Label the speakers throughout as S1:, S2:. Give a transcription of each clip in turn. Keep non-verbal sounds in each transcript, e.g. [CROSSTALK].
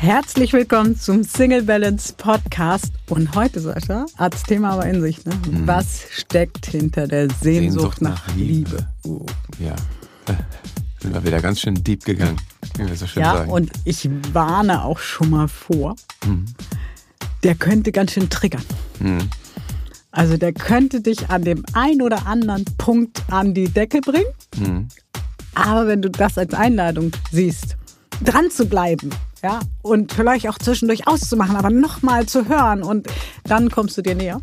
S1: Herzlich willkommen zum Single Balance Podcast. Und heute, Sascha, hat das Thema aber in sich. Ne?
S2: Mhm.
S1: Was steckt hinter der Sehnsucht, nach, Liebe?
S2: Uh. Ja, [LAUGHS] sind wir wieder ganz schön deep gegangen, so
S1: Ja,
S2: sagen.
S1: und ich warne auch schon mal vor, der könnte ganz schön triggern.
S2: Mhm.
S1: Also der könnte dich an dem ein oder anderen Punkt an die Decke bringen.
S2: Mhm.
S1: Aber wenn du das als Einladung siehst, dran zu bleiben, ja, und vielleicht auch zwischendurch auszumachen, aber nochmal zu hören und dann kommst du dir näher.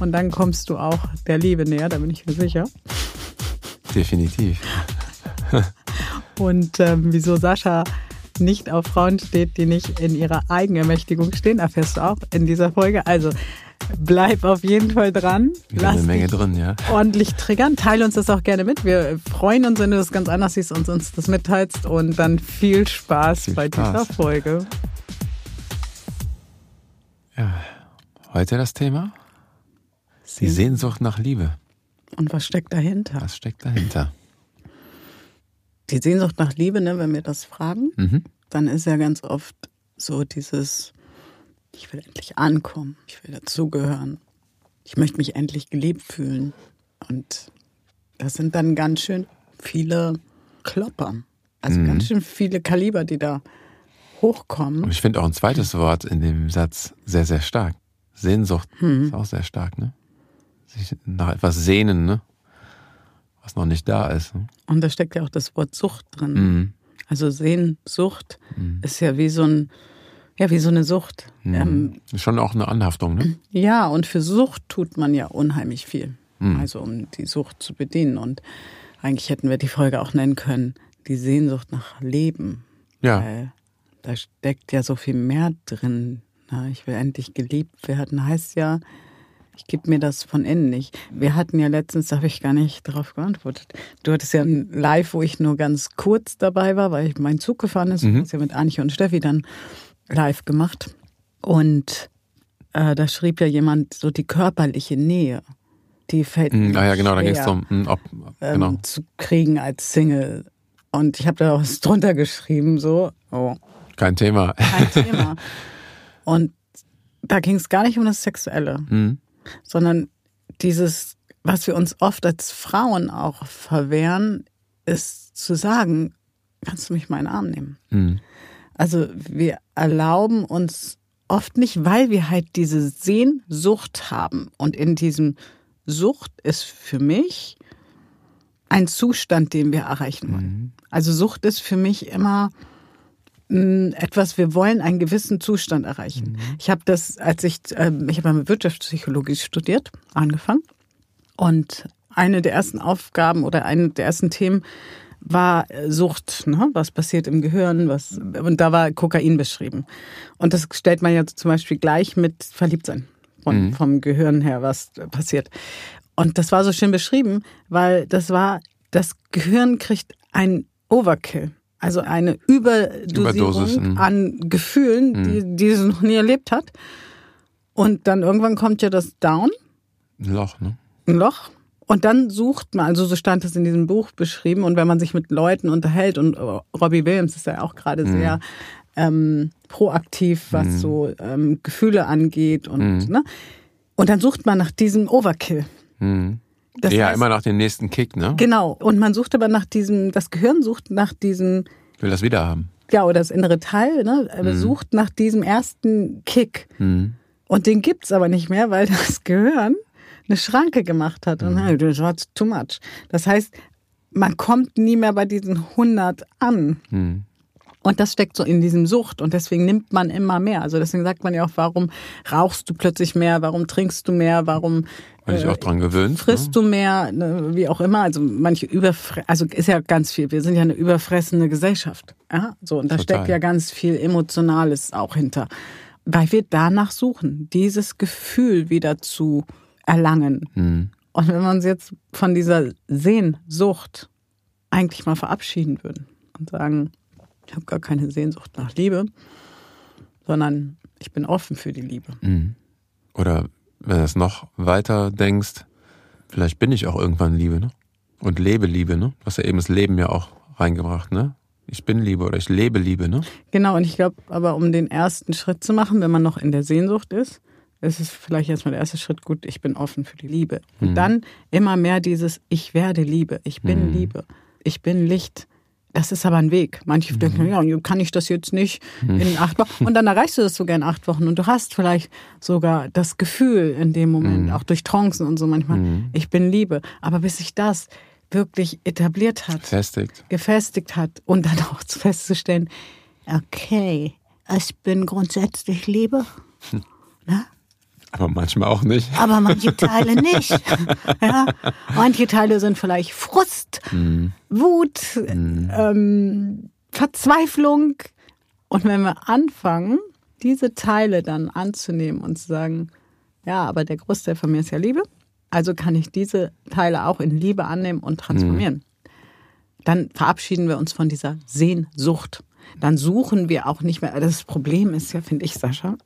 S1: Und dann kommst du auch der Liebe näher, da bin ich mir sicher.
S2: Definitiv.
S1: Und ähm, wieso Sascha nicht auf Frauen steht, die nicht in ihrer Eigenermächtigung stehen, erfährst du auch in dieser Folge. Also bleib auf jeden Fall dran.
S2: Wieder eine Menge drin, ja.
S1: ordentlich triggern. Teile uns das auch gerne mit. Wir freuen uns, wenn du das ganz anders siehst und uns das mitteilst. Und dann viel Spaß
S2: Viel
S1: bei
S2: Spaß.
S1: dieser Folge.
S2: ja. Heute das Thema? Die Sehnsucht nach Liebe.
S1: Und was steckt dahinter?
S2: Was steckt dahinter?
S1: Die Sehnsucht nach Liebe, ne, wenn wir das fragen,
S2: Mhm.
S1: dann ist ja ganz oft so dieses, ich will endlich ankommen, ich will dazugehören, ich möchte mich endlich geliebt fühlen. Und das sind dann ganz schön viele Klopper. Also
S2: Mhm.
S1: ganz schön viele Kaliber, die da hochkommen.
S2: Und ich finde auch ein zweites Wort in dem Satz sehr, sehr stark. Sehnsucht
S1: Hm.
S2: ist auch sehr stark, ne? Sich nach etwas sehnen, ne? Was noch nicht da ist. Ne?
S1: Und da steckt ja auch das Wort Sucht drin.
S2: Mhm.
S1: Also Sehnsucht ist ja wie so ein, ja, wie so eine Sucht. Ähm,
S2: Ist Schon auch eine Anhaftung, ne?
S1: ja, und für Sucht tut man ja unheimlich viel.
S2: Mhm.
S1: Also um die Sucht zu bedienen. Und eigentlich hätten wir die Folge auch nennen können, die Sehnsucht nach Leben.
S2: Ja.
S1: Weil da steckt ja so viel mehr drin. Na, ich will endlich geliebt werden, heißt ja, ich gebe mir das von innen nicht. Wir hatten ja letztens, da habe ich gar nicht darauf geantwortet. Du hattest ja ein Live, wo ich nur ganz kurz dabei war, weil ich mein Zug gefahren ist. Du hast ja mit Anche und Steffi dann live gemacht. Und äh, da schrieb ja jemand so die körperliche Nähe. Die fällt
S2: Mhm.
S1: mir
S2: Ah ja, genau, da ging es darum, mhm, ob,
S1: ähm,
S2: genau.
S1: zu kriegen als Single. Und ich habe da was drunter geschrieben, so, oh,
S2: Kein Thema.
S1: kein [LAUGHS] Thema. Und da ging es gar nicht um das Sexuelle,
S2: Mhm.
S1: sondern dieses, was wir uns oft als Frauen auch verwehren, ist zu sagen, kannst du mich mal in den Arm nehmen?
S2: Mhm.
S1: Also wir erlauben uns oft nicht, weil wir halt diese Sehnsucht haben. Und in diesem Sucht ist für mich ein Zustand, den wir erreichen wollen. Also Sucht ist für mich immer mh, etwas, wir wollen einen gewissen Zustand erreichen. Ich habe das, als ich, ähm, ich habe mal Wirtschaftspsychologie studiert, angefangen. Und eine der ersten Aufgaben oder eine der ersten Themen war äh, Sucht, ne? was passiert im Gehirn, was und da war Kokain beschrieben. Und das stellt man ja zum Beispiel gleich mit Verliebtsein von, vom Gehirn her, was passiert. Und das war so schön beschrieben, weil das war, das Gehirn kriegt ein Overkill, also eine Überdosierung
S2: Überdosis, mhm.
S1: an Gefühlen, die, die es noch nie erlebt hat. Und dann irgendwann kommt ja das Down,
S2: Ein Loch, ne?
S1: ein Loch. Und dann sucht man, also so stand es in diesem Buch beschrieben, und wenn man sich mit Leuten unterhält, und äh, Robbie Williams ist ja auch gerade sehr ähm, proaktiv, was so ähm, Gefühle angeht und ne? Und dann sucht man nach diesem Overkill.
S2: Mhm.
S1: Das
S2: ja,
S1: heißt-
S2: immer nach dem nächsten Kick, ne?
S1: Genau. Und man sucht aber nach diesem, das Gehirn sucht nach diesem,
S2: Ich will das wieder haben.
S1: ja, oder das innere Teil, ne, äh, sucht nach diesem ersten Kick.
S2: Mhm.
S1: Und den gibt's aber nicht mehr, weil das Gehirn eine Schranke gemacht hat. Und hey, das war too much. Das heißt, man kommt nie mehr bei diesen 100 an.
S2: Mhm.
S1: Und das steckt so in diesem Sucht und deswegen nimmt man immer mehr. Also deswegen sagt man ja auch, warum rauchst du plötzlich mehr, warum trinkst du mehr, warum
S2: Weil ich auch dran gewöhnt.
S1: frisst du mehr, ne, wie auch immer. Also manche überfre also ist ja ganz viel. Wir sind ja eine überfressene Gesellschaft. Ja, so und da
S2: Total.
S1: steckt ja ganz viel Emotionales auch hinter, weil wir danach suchen, dieses Gefühl wieder zu erlangen.
S2: Mhm.
S1: Und wenn wir uns jetzt von dieser Sehnsucht eigentlich mal verabschieden würden und sagen, ich habe gar keine Sehnsucht nach Liebe, sondern ich bin offen für die Liebe.
S2: Mhm. Oder wenn du es noch weiter denkst, vielleicht bin ich auch irgendwann Liebe, ne? Und lebe Liebe, ne? Du hast ja eben das Leben ja auch reingebracht, ne? ich bin Liebe oder ich lebe Liebe, ne?
S1: Genau, und ich glaube, aber um den ersten Schritt zu machen, wenn man noch in der Sehnsucht ist, ist es vielleicht erstmal der erste Schritt, gut, ich bin offen für die Liebe. Und
S2: Mhm.
S1: dann immer mehr dieses, ich werde Liebe, ich bin
S2: Mhm.
S1: Liebe, ich bin Licht. Das ist aber ein Weg. Manche
S2: Mhm.
S1: denken, ja, kann ich das jetzt nicht in acht Wochen? Und dann erreichst du das sogar in acht Wochen. Und du hast vielleicht sogar das Gefühl in dem Moment,
S2: Mhm.
S1: auch durch Trancen und so manchmal, ich bin Liebe. Aber bis sich das wirklich etabliert hat,
S2: Festigt.
S1: gefestigt hat und dann auch festzustellen, okay, ich bin grundsätzlich Liebe, [LAUGHS] ne?
S2: Aber manchmal auch nicht.
S1: aber manche Teile nicht. [LAUGHS] Ja? Manche Teile sind vielleicht Frust, Wut, ähm, Verzweiflung. Und wenn wir anfangen, diese Teile dann anzunehmen und zu sagen, ja, aber der Großteil von mir ist ja Liebe, also kann ich diese Teile auch in Liebe annehmen und transformieren. Dann verabschieden wir uns von dieser Sehnsucht. Dann suchen wir auch nicht mehr. Das Problem ist ja, finde ich, Sascha,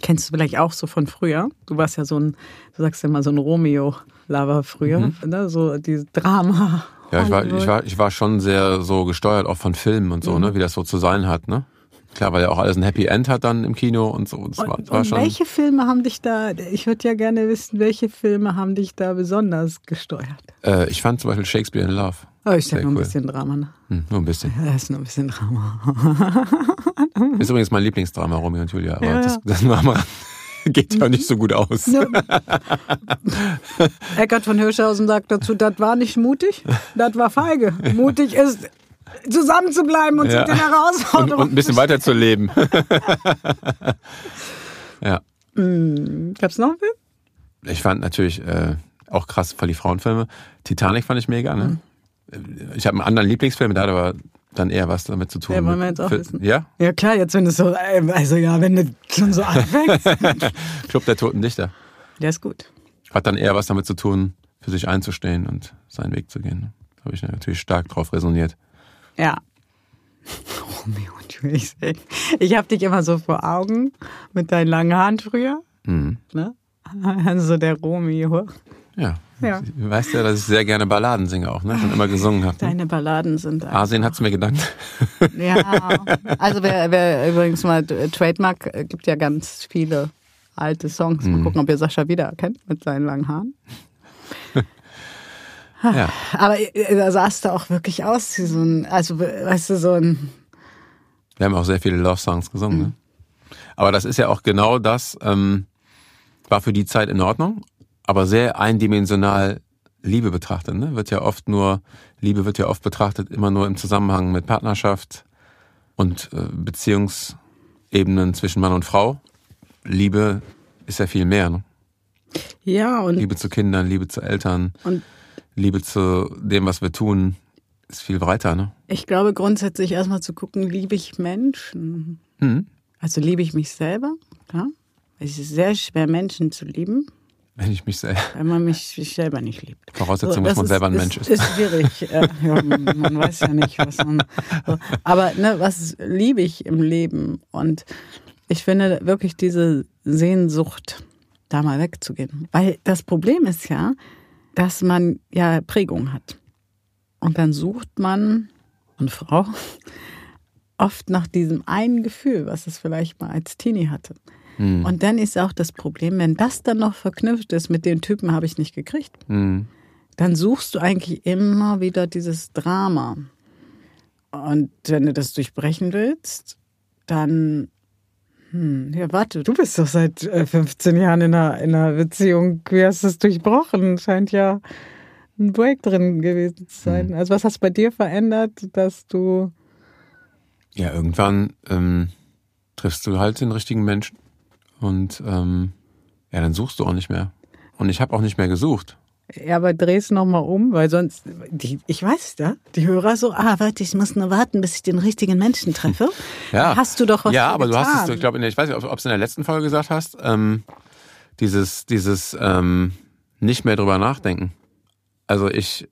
S1: kennst du vielleicht auch so von früher. Du warst ja so ein, du sagst ja mal so ein Romeo-Lover früher, ne? so dieses Drama.
S2: Ja, ich war, ich war, ich war schon sehr so gesteuert auch von Filmen und so,
S1: Mhm.
S2: ne, wie das so zu sein hat, ne? Klar, weil ja auch alles ein Happy End hat dann im Kino und so. War,
S1: Und,
S2: das war
S1: und welche Filme haben dich da, ich würde ja gerne wissen, welche Filme haben dich da besonders gesteuert?
S2: Äh, ich fand zum Beispiel Shakespeare in Love.
S1: Oh, ich
S2: Sehr
S1: nur ein
S2: cool.
S1: bisschen Drama, ne?
S2: Hm, nur ein bisschen.
S1: Ja, ist nur ein bisschen Drama. [LAUGHS]
S2: Ist übrigens mein Lieblingsdrama, Romeo und Julia, aber
S1: Ja,
S2: das,
S1: ja.
S2: das Rand. [LAUGHS] geht ja nicht so gut aus.
S1: Eckart von Hirschhausen sagt dazu, das war nicht mutig, das war feige. Mutig ist, zusammen zu bleiben und
S2: Ja.
S1: sich den
S2: Und,
S1: Herausforderungen.
S2: und ein bisschen weiter zu leben. [LAUGHS] ja.
S1: Gab's noch einen Film?
S2: Ich fand natürlich äh, auch krass voll die Frauenfilme. Titanic fand ich mega, ne? Ich habe einen anderen Lieblingsfilm, der hat aber dann eher was damit zu tun.
S1: Ja, wollen wir jetzt auch wissen.
S2: Ja?
S1: Ja klar, jetzt wenn es so, äh, also ja, wenn du schon so anfängst. [LAUGHS]
S2: Club der Toten Dichter.
S1: Der ist gut.
S2: Hat dann eher was damit zu tun, für sich einzustehen und seinen Weg zu gehen. Da habe ich natürlich stark drauf resoniert.
S1: Ja. [LAUGHS] Romeo und Julia. Ich, ich habe dich immer so vor Augen mit deinen langen Haaren früher.
S2: Mhm.
S1: Ne? [LAUGHS] Also der Romeo.
S2: Ja.
S1: Ja.
S2: Du weißt ja, dass ich sehr gerne Balladen singe auch, ne? Schon immer gesungen habe. Ne?
S1: Deine Balladen sind
S2: Asien hat's mir gedankt. [LAUGHS]
S1: Ja, also wer, wer übrigens mal Trademark äh, gibt ja ganz viele alte Songs. Mal gucken, ob ihr Sascha wiedererkennt mit seinen langen Haaren. [LAUGHS]
S2: Ja.
S1: Aber äh, da sahst du auch wirklich aus wie so ein, also weißt du, so ein,
S2: Wir haben auch sehr viele Love-Songs gesungen. Ne? Aber das ist ja auch genau das, ähm, war für die Zeit in Ordnung, aber sehr eindimensional Liebe betrachtet. Ne? Wird ja oft nur, Liebe wird ja oft betrachtet immer nur im Zusammenhang mit Partnerschaft und äh, Beziehungsebenen zwischen Mann und Frau. Liebe ist ja viel mehr. Ne?
S1: ja, und,
S2: Liebe zu Kindern, Liebe zu Eltern,
S1: und
S2: Liebe zu dem, was wir tun, ist viel breiter. Ne?
S1: ich glaube grundsätzlich erstmal zu gucken, liebe ich Menschen?
S2: Mhm.
S1: Also liebe ich mich selber? Ja? Es ist sehr schwer, Menschen zu lieben,
S2: Wenn ich mich sehr,
S1: wenn man mich sich selber nicht liebt.
S2: Voraussetzung,
S1: das
S2: dass man selber ein
S1: ist,
S2: Mensch ist.
S1: Ist schwierig. Ja, man, man weiß ja nicht, was man. So. Aber ne, was liebe ich im Leben? Und ich finde wirklich diese Sehnsucht, da mal wegzugehen. Weil das Problem ist ja, dass man ja Prägung hat. Und dann sucht man, und Frau, [LAUGHS] oft nach diesem einen Gefühl, was es vielleicht mal als Teenie hatte.
S2: Hm.
S1: Und dann ist auch das Problem, wenn das dann noch verknüpft ist mit den Typen habe ich nicht gekriegt,
S2: Mhm.
S1: dann suchst du eigentlich immer wieder dieses Drama. Und wenn du das durchbrechen willst, dann, hm, ja, warte, du bist doch seit äh, 15 Jahren in einer, in einer Beziehung. Wie hast du es durchbrochen? Scheint ja ein Break drin gewesen zu sein. Also, was hast du bei dir verändert, dass du.
S2: Ja, irgendwann ähm, triffst du halt den richtigen Menschen und ähm, ja, dann suchst du auch nicht mehr. Und ich habe auch nicht mehr gesucht.
S1: Ja, aber dreh's noch mal um, weil sonst, die, ich weiß ja, die Hörer so, ah, warte, ich muss nur warten, bis ich den richtigen Menschen treffe. [LAUGHS]
S2: Ja,
S1: Hast du doch was
S2: Ja, aber du hast es,
S1: getan.
S2: ich glaube, ich weiß nicht, ob es in der letzten Folge gesagt hast, ähm, dieses, dieses ähm, nicht mehr drüber nachdenken. Also ich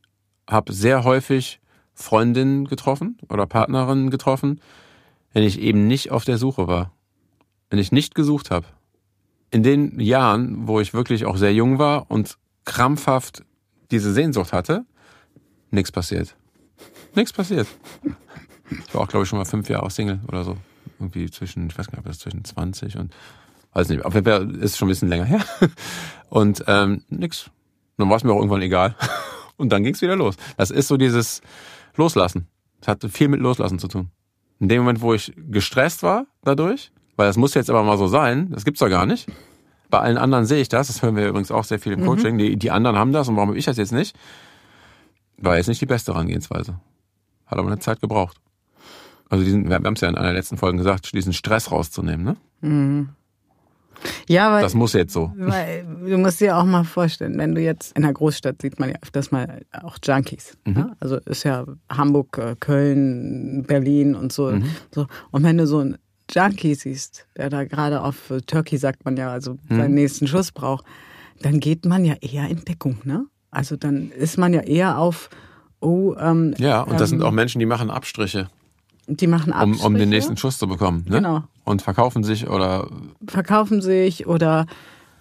S2: habe sehr häufig Freundinnen getroffen oder Partnerinnen getroffen, wenn ich eben nicht auf der Suche war, wenn ich nicht gesucht habe. In den Jahren, wo ich wirklich auch sehr jung war und krampfhaft diese Sehnsucht hatte, nichts passiert. Nichts passiert. Ich war auch, glaube ich, schon mal fünf Jahre auch Single oder so. Irgendwie zwischen, ich weiß gar nicht, ob das zwischen 20 und, weiß nicht, auf jeden Fall ist schon ein bisschen länger her. Und ähm, nix. Dann war es mir auch irgendwann egal. [LAUGHS] Und dann ging es wieder los. Das ist so dieses Loslassen. Das hatte viel mit Loslassen zu tun. In dem Moment, wo ich gestresst war dadurch, weil das muss jetzt aber mal so sein, das gibt's doch gar nicht. Bei allen anderen sehe ich das, das hören wir übrigens auch sehr viel im Coaching. Die, die anderen haben das und warum habe ich das jetzt nicht? War jetzt nicht die beste Herangehensweise. Hat aber eine Zeit gebraucht. Also diesen, wir haben es ja in einer der letzten Folgen gesagt, diesen Stress rauszunehmen, ne?
S1: Ja, weil,
S2: Das muss jetzt so.
S1: weil du musst dir auch mal vorstellen, wenn du jetzt in der Großstadt sieht man ja öfters mal auch Junkies. Ne? Also ist ja Hamburg, äh, Köln, Berlin und so, so. Und wenn du so einen Junkie siehst, der da gerade auf äh, Turkey sagt man ja, also seinen nächsten Schuss braucht, dann geht man ja eher in Deckung, ne? Also dann ist man ja eher auf, oh, ähm,
S2: Ja, und das
S1: ähm,
S2: sind auch Menschen, die machen Abstriche,
S1: die machen
S2: um,
S1: Abstriche,
S2: um den nächsten Schuss zu bekommen. Ne?
S1: Genau.
S2: Und verkaufen sich oder
S1: verkaufen sich oder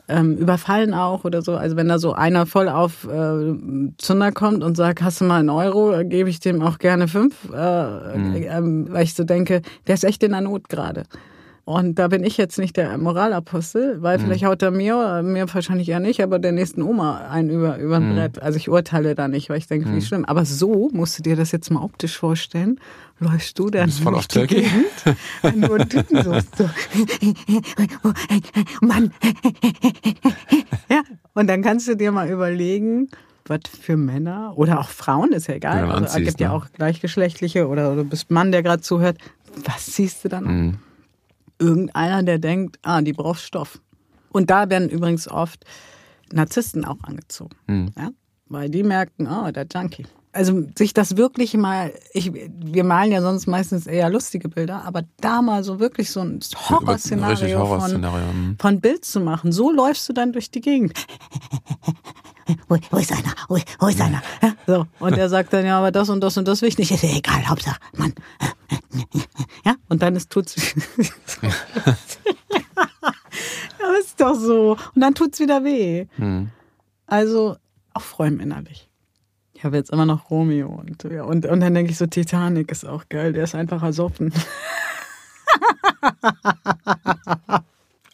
S1: ähm, überfallen auch oder so. Also wenn da so einer voll auf äh, Zunder kommt und sagt, hast du mal einen Euro, äh, gebe ich dem auch gerne fünf, äh,
S2: Mhm.
S1: ähm, weil ich so denke, der ist echt in der Not gerade. Und da bin ich jetzt nicht der Moralapostel,
S2: Mhm.
S1: weil vielleicht haut er mir, mir wahrscheinlich eher nicht, aber der nächsten Oma einen über, über
S2: Mhm.
S1: ein Brett. Also ich urteile da nicht, weil ich denke, wie schlimm. Aber so musst du dir das jetzt mal optisch vorstellen. Läufst du dann
S2: bist voll auf
S1: wenn du einen Typen suchst. So. Mann. ja, und dann kannst du dir mal überlegen, was für Männer oder auch Frauen, ist ja egal.
S2: Du
S1: Also, es gibt ja
S2: ne?
S1: auch gleichgeschlechtliche oder du bist Mann, der gerade zuhört. Was siehst du dann? an?
S2: Mhm.
S1: Irgendeiner, der denkt, ah, die braucht Stoff. Und da werden übrigens oft Narzissten auch angezogen.
S2: Mhm.
S1: Ja? Weil die merken, oh, der Junkie. Also sich das wirklich mal, ich, wir malen ja sonst meistens eher lustige Bilder, aber da mal so wirklich so ein Horrorszenario von,
S2: Horrorszenario. mhm.
S1: von Bild zu machen. So läufst du dann durch die Gegend. Wo, wo ist einer? Wo, wo ist einer? Ja, so. Und er sagt dann, ja, aber das und das und das wichtig. Ist ja egal, Hauptsache, Mann. Ja, und dann ist tut's. [LAUGHS] ja, ist doch so. Und dann tut's wieder weh.
S2: Mhm.
S1: Also auch freuen innerlich. Ich habe jetzt immer noch Romeo und, ja, und, und dann denke ich so, Titanic ist auch geil, der ist einfach ersoffen. [LAUGHS]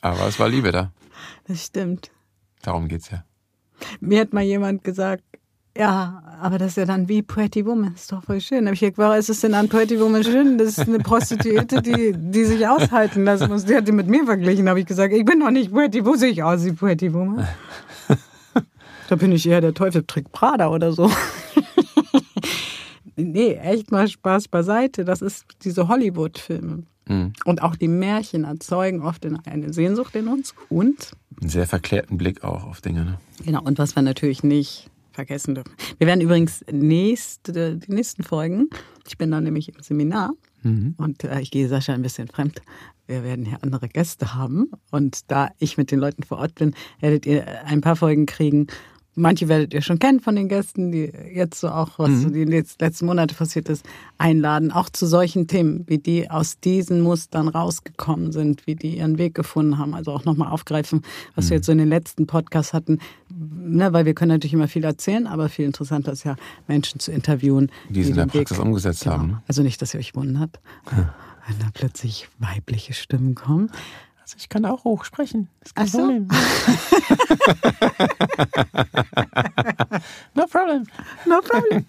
S2: Aber es war Liebe da.
S1: Das stimmt.
S2: Darum geht's ja.
S1: Mir hat mal jemand gesagt, ja, aber das ist ja dann wie Pretty Woman, ist doch voll schön. Da habe ich gesagt, warum ist es denn an Pretty Woman schön? Das ist eine Prostituierte, die, die sich aushalten lassen muss. Die hat die mit mir verglichen. Da habe ich gesagt, ich bin doch nicht Pretty, wo sehe ich aus wie Pretty Woman? [LAUGHS] Da bin ich eher der Teufel trägt Prada oder so. nee, echt mal Spaß beiseite. Das ist diese Hollywood-Filme.
S2: Mhm.
S1: Und auch die Märchen erzeugen oft eine Sehnsucht in uns. Und
S2: Einen sehr verklärten Blick auch auf Dinge. Ne?
S1: Genau, und was wir natürlich nicht vergessen dürfen. Wir werden übrigens nächste, die nächsten Folgen, ich bin dann nämlich im Seminar und äh, ich gehe Sascha ein bisschen fremd. Wir werden hier andere Gäste haben und da ich mit den Leuten vor Ort bin, werdet ihr ein paar Folgen kriegen. Manche werdet ihr schon kennen von den Gästen, die jetzt so auch, was so die letz- letzten Monate passiert ist, einladen. Auch zu solchen Themen, wie die aus diesen Mustern rausgekommen sind, wie die ihren Weg gefunden haben. Also auch nochmal aufgreifen, was wir jetzt so in den letzten Podcasts hatten. Ne, weil wir können natürlich immer viel erzählen, aber viel interessanter ist ja, Menschen zu interviewen.
S2: Die es in der
S1: den Weg-
S2: Praxis umgesetzt
S1: Genau.
S2: haben. Ne?
S1: Also nicht, dass ihr euch wundert, [LAUGHS] wenn da plötzlich weibliche Stimmen kommen.
S2: Also ich kann auch hoch sprechen.
S1: Ach so. [LAUGHS]
S2: No problem.
S1: No problem.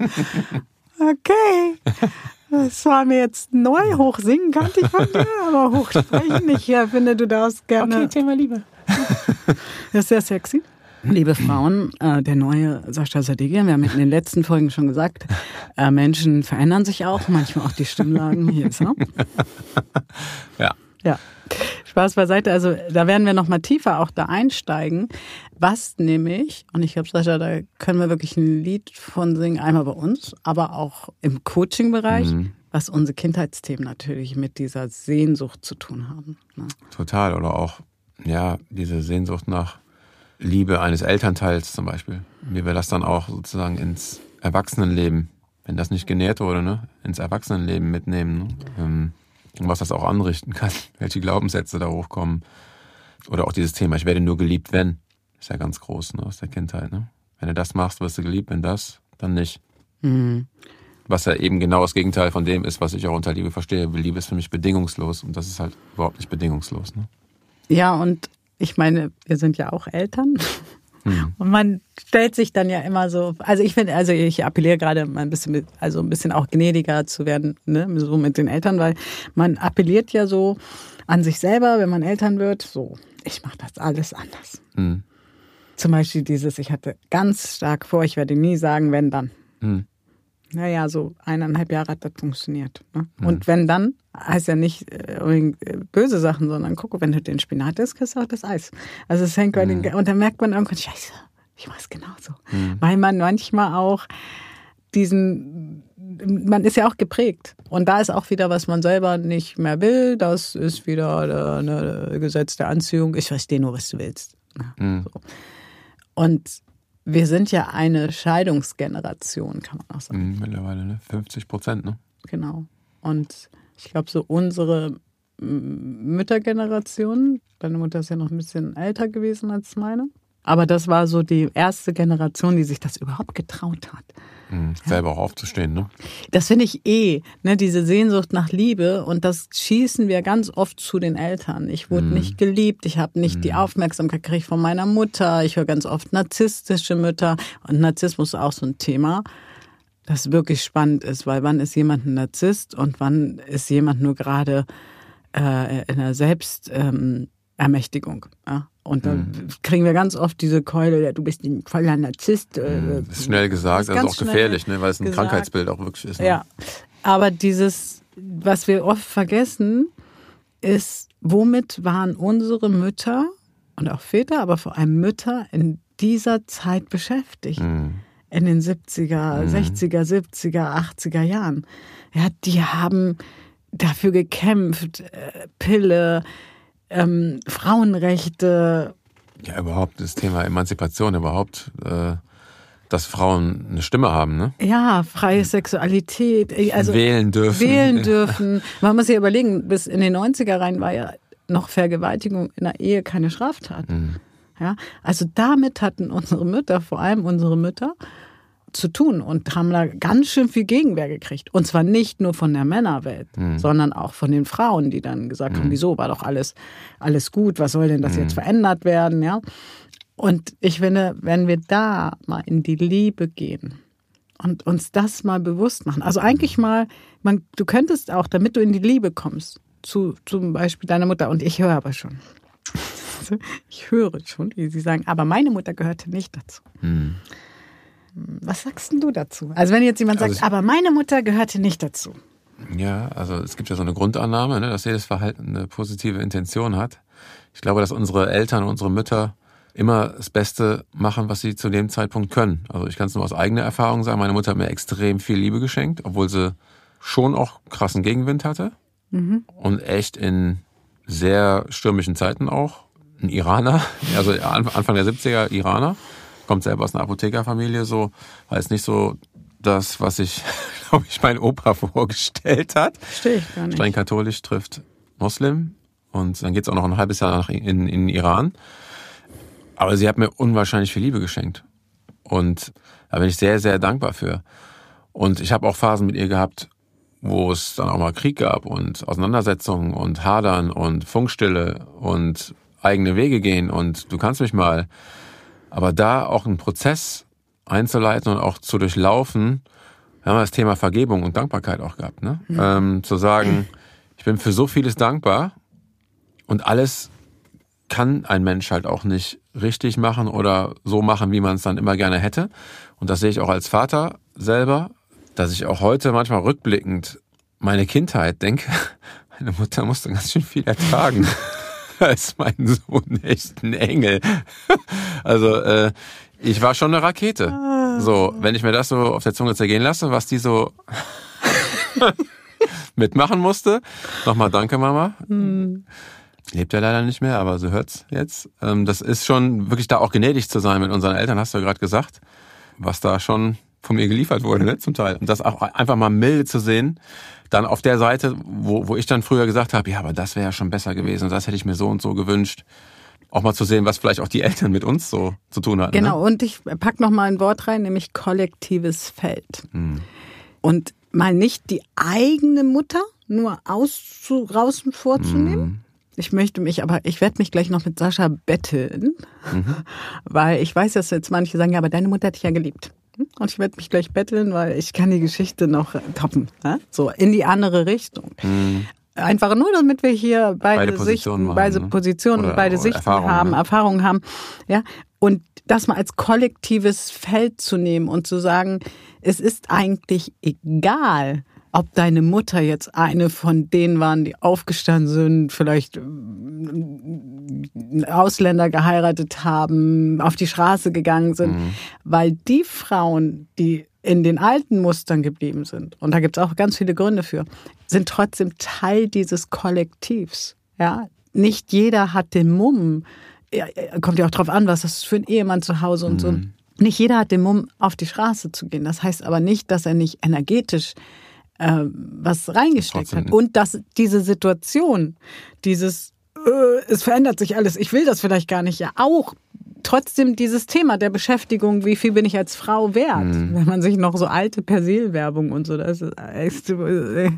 S1: Okay. Das war mir jetzt neu. Hochsingen kannte ich von dir, aber hochsprechen, ich ja, finde, du darfst gerne.
S2: Thema Liebe.
S1: Das ist sehr sexy. Liebe Frauen, äh, der neue Sascha Sadigian, wir haben in den letzten Folgen schon gesagt, äh, Menschen verändern sich auch, manchmal auch die Stimmlagen. Hier ist er.
S2: Ja.
S1: Ja. Spaß beiseite. Also da werden wir noch mal tiefer auch da einsteigen. Was nämlich, und ich glaube, Sascha, da können wir wirklich ein Lied von singen, einmal bei uns, aber auch im Coaching-Bereich, was unsere Kindheitsthemen natürlich mit dieser Sehnsucht zu tun haben. Ne?
S2: Total. Oder auch, ja, diese Sehnsucht nach Liebe eines Elternteils zum Beispiel. Wie wir das dann auch sozusagen ins Erwachsenenleben, wenn das nicht genährt wurde, ne, ins Erwachsenenleben mitnehmen. Ne? Ähm, was das auch anrichten kann, [LAUGHS] welche Glaubenssätze da hochkommen. Oder auch dieses Thema, ich werde nur geliebt, wenn. Ist ja ganz groß ne, aus der Kindheit. Ne? Wenn du das machst, wirst du geliebt, wenn das, dann nicht.
S1: Mhm.
S2: Was ja eben genau das Gegenteil von dem ist, was ich auch unter Liebe verstehe. Liebe ist für mich bedingungslos und das ist halt überhaupt nicht bedingungslos. Ne?
S1: Ja, und ich meine, wir sind ja auch Eltern. Hm. Und man stellt sich dann ja immer so, also ich finde, also ich appelliere gerade mal ein bisschen, also ein bisschen auch gnädiger zu werden, ne, so mit den Eltern, weil man appelliert ja so an sich selber, wenn man Eltern wird, so, ich mache das alles anders. Hm. Zum Beispiel dieses, ich hatte ganz stark vor, ich werde nie sagen, wenn dann. Hm. Naja, so eineinhalb Jahre hat das funktioniert. Ne? Mhm. Und wenn dann, heißt ja nicht äh, böse Sachen, sondern gucke, wenn du den Spinat isst, kriegst du auch das Eis. Also es hängt bei mhm. den, und dann merkt man irgendwann, scheiße, ich mach's genauso. Mhm. Weil man manchmal auch diesen, man ist ja auch geprägt. Und da ist auch wieder, was man selber nicht mehr will. Das ist wieder eine Gesetz der Anziehung. Ich verstehe nur, was du willst. Mhm. So. Und wir sind ja eine Scheidungsgeneration, kann man auch sagen.
S2: Mhm, mittlerweile, ne? 50 Prozent, ne?
S1: Genau. Und ich glaube, so unsere Müttergeneration, deine Mutter ist ja noch ein bisschen älter gewesen als meine, aber das war so die erste Generation, die sich das überhaupt getraut hat.
S2: Mhm, selber auch aufzustehen, ne?
S1: Das finde ich eh, ne, diese Sehnsucht nach Liebe und das schießen wir ganz oft zu den Eltern. Ich wurde mhm. nicht geliebt, ich habe nicht mhm. die Aufmerksamkeit gekriegt von meiner Mutter. Ich höre ganz oft narzisstische Mütter und Narzissmus ist auch so ein Thema, das wirklich spannend ist, weil wann ist jemand ein Narzisst und wann ist jemand nur gerade äh, in einer Selbstermächtigung. Ähm, ja? Und dann mhm. kriegen wir ganz oft diese Keule, du bist ein voller Narzisst. Äh,
S2: mhm. ist schnell gesagt, das ist auch gefährlich, ne, weil es ein gesagt. Krankheitsbild auch wirklich ist. Ne?
S1: Ja, aber dieses, was wir oft vergessen, ist, womit waren unsere Mütter und auch Väter, aber vor allem Mütter in dieser Zeit beschäftigt? Mhm. In den 70er, 60er, 70er, 80er Jahren. Ja, die haben dafür gekämpft, äh, Pille, ähm, Frauenrechte.
S2: Ja, überhaupt das Thema Emanzipation, überhaupt, äh, dass Frauen eine Stimme haben, ne?
S1: Ja, freie Sexualität.
S2: Äh, also wählen dürfen.
S1: Wählen [LAUGHS] dürfen. Man muss sich überlegen, bis in den 90er rein war ja noch Vergewaltigung in der Ehe keine Straftat. Mhm. Ja, also damit hatten unsere Mütter, vor allem unsere Mütter, zu tun und haben da ganz schön viel Gegenwehr gekriegt. Und zwar nicht nur von der Männerwelt, mhm. sondern auch von den Frauen, die dann gesagt mhm. haben, wieso war doch alles, alles gut, was soll denn das mhm. jetzt verändert werden, ja? Und ich finde, wenn wir da mal in die Liebe gehen und uns das mal bewusst machen, also eigentlich mal, man, du könntest auch, damit du in die Liebe kommst, zu zum Beispiel deiner Mutter, und ich höre aber schon, [LAUGHS] ich höre schon, wie sie sagen, aber meine Mutter gehörte nicht dazu. Mhm. Was sagst denn du dazu? Also wenn jetzt jemand sagt, also aber meine Mutter gehörte nicht dazu.
S2: Ja, also es gibt ja so eine Grundannahme, ne, dass jedes Verhalten eine positive Intention hat. Ich glaube, dass unsere Eltern, unsere Mütter immer das Beste machen, was sie zu dem Zeitpunkt können. Also ich kann es nur aus eigener Erfahrung sagen. Meine Mutter hat mir extrem viel Liebe geschenkt, obwohl sie schon auch krassen Gegenwind hatte. Mhm. Und echt in sehr stürmischen Zeiten auch. Ein Iraner, [LAUGHS] also Anfang der 70er Iraner kommt selber aus einer Apothekerfamilie, so weiß nicht so das, was ich, [LAUGHS] glaube ich, mein Opa [LAUGHS] vorgestellt hat.
S1: Verstehe ich gar nicht.
S2: Streng katholisch trifft Muslim und dann geht's auch noch ein halbes Jahr nach in, in Iran. Aber sie hat mir unwahrscheinlich viel Liebe geschenkt. Und da bin ich sehr, sehr dankbar für. Und ich habe auch Phasen mit ihr gehabt, wo es dann auch mal Krieg gab und Auseinandersetzungen und Hadern und Funkstille und eigene Wege gehen und du kannst mich mal aber da auch einen Prozess einzuleiten und auch zu durchlaufen, wir haben das Thema Vergebung und Dankbarkeit auch gehabt, ne? Mhm. Ähm, zu sagen, [CLEARS THROAT] ich bin für so vieles dankbar und alles kann ein Mensch halt auch nicht richtig machen oder so machen, wie man es dann immer gerne hätte. Und das sehe ich auch als Vater selber, dass ich auch heute manchmal rückblickend meine Kindheit denke, [LAUGHS] meine Mutter musste ganz schön viel ertragen. [LAUGHS] [LAUGHS] da ist mein Sohn echt ein Engel. [LAUGHS] Also äh, ich war schon eine Rakete. So, wenn ich mir das so auf der Zunge zergehen lasse, was die so [LAUGHS] mitmachen musste. Nochmal danke, Mama. Mhm. Lebt ja leider nicht mehr, aber so hört's jetzt. Ähm, das ist schon wirklich da auch gnädig zu sein mit unseren Eltern, hast du ja gerade gesagt, was da schon von mir geliefert wurde, ne, zum Teil. Und das auch einfach mal milde zu sehen, dann auf der Seite, wo, wo ich dann früher gesagt habe, ja, aber das wäre ja schon besser gewesen, das hätte ich mir so und so gewünscht. Auch mal zu sehen, was vielleicht auch die Eltern mit uns so zu tun hatten.
S1: Genau, ne? und ich pack noch mal ein Wort rein, nämlich kollektives Feld. Hm. Und mal nicht die eigene Mutter nur auszu, draußen vorzunehmen. Mhm. Ich möchte mich, aber ich werde mich gleich noch mit Sascha betteln, mhm. [LAUGHS] weil ich weiß, dass jetzt manche sagen, ja, aber deine Mutter hat dich ja geliebt. Und ich werde mich gleich betteln, weil ich kann die Geschichte noch toppen. Ne? So in die andere Richtung. Mhm. Einfach nur, damit wir hier beide, beide Positionen, Sichten, beide ne? Positionen, Oder beide Sichten Erfahrungen, haben, ne? Erfahrungen haben. Ja, und das mal als kollektives Feld zu nehmen und zu sagen, es ist eigentlich egal, ob deine Mutter jetzt eine von denen waren, die aufgestanden sind, vielleicht äh, Ausländer geheiratet haben, auf die Straße gegangen sind, mhm. weil die Frauen, die in den alten Mustern geblieben sind, und da gibt es auch ganz viele Gründe für, sind trotzdem Teil dieses Kollektivs. Ja, nicht jeder hat den Mumm. Kommt ja auch drauf an, was das für ein Ehemann zu Hause und mhm. so. Nicht jeder hat den Mumm, auf die Straße zu gehen. Das heißt aber nicht, dass er nicht energetisch äh, was reingesteckt Trotzdem. hat. Und dass diese Situation, dieses, äh, es verändert sich alles, ich will das vielleicht gar nicht, ja auch trotzdem dieses Thema der Beschäftigung, wie viel bin ich als Frau wert? Mhm. Wenn man sich noch so alte Persil-Werbung und so, das ist, äh,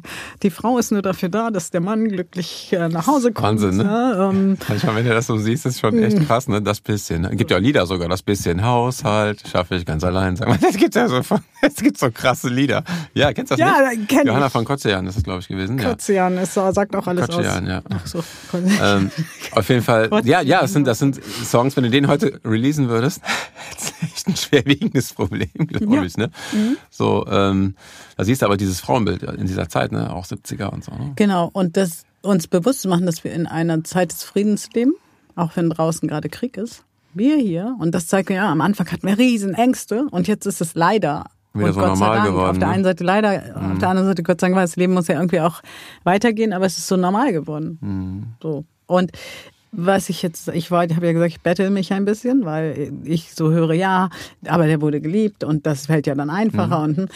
S1: die Frau ist nur dafür da, dass der Mann glücklich äh, nach Hause kommt.
S2: Wahnsinn, ne? Ja, ähm, Manchmal, wenn du das so siehst, ist schon echt mhm. krass, ne? Das bisschen. Ne? Gibt ja Lieder sogar, das bisschen Haushalt, schaffe ich ganz allein. Sag mal, [LAUGHS] das gibt ja so, es gibt so krasse Lieder. Ja, kennst du das ja, nicht? Kenn Johanna ich. von Kotzejan ist das, glaube ich, gewesen.
S1: Kotzejan ist, sagt auch alles
S2: Kotzejan,
S1: aus.
S2: ja. Ach so. [LAUGHS] ähm, auf jeden Fall, ja, ja, das sind, das sind Songs, wenn du den heute releasen würdest, [LAUGHS] das ist echt ein schwerwiegendes Problem, glaube ja. ich. Ne? Mhm. So, ähm, da siehst du aber dieses Frauenbild in dieser Zeit, ne? auch 70er und so. Ne?
S1: Genau, und das uns bewusst zu machen, dass wir in einer Zeit des Friedens leben, auch wenn draußen gerade Krieg ist. Wir hier, und das zeigt ja, am Anfang hatten wir riesen Ängste und jetzt ist es leider
S2: wieder so normal Dank, geworden.
S1: Auf der
S2: ne?
S1: einen Seite leider, mhm. auf der anderen Seite Gott sei Dank, weil das Leben muss ja irgendwie auch weitergehen, aber es ist so normal geworden. Mhm. So. Und was ich jetzt, ich war, habe ja gesagt, ich bettel mich ein bisschen, weil ich so höre, ja, aber der wurde geliebt und das fällt ja dann einfacher. Mhm. Und hm,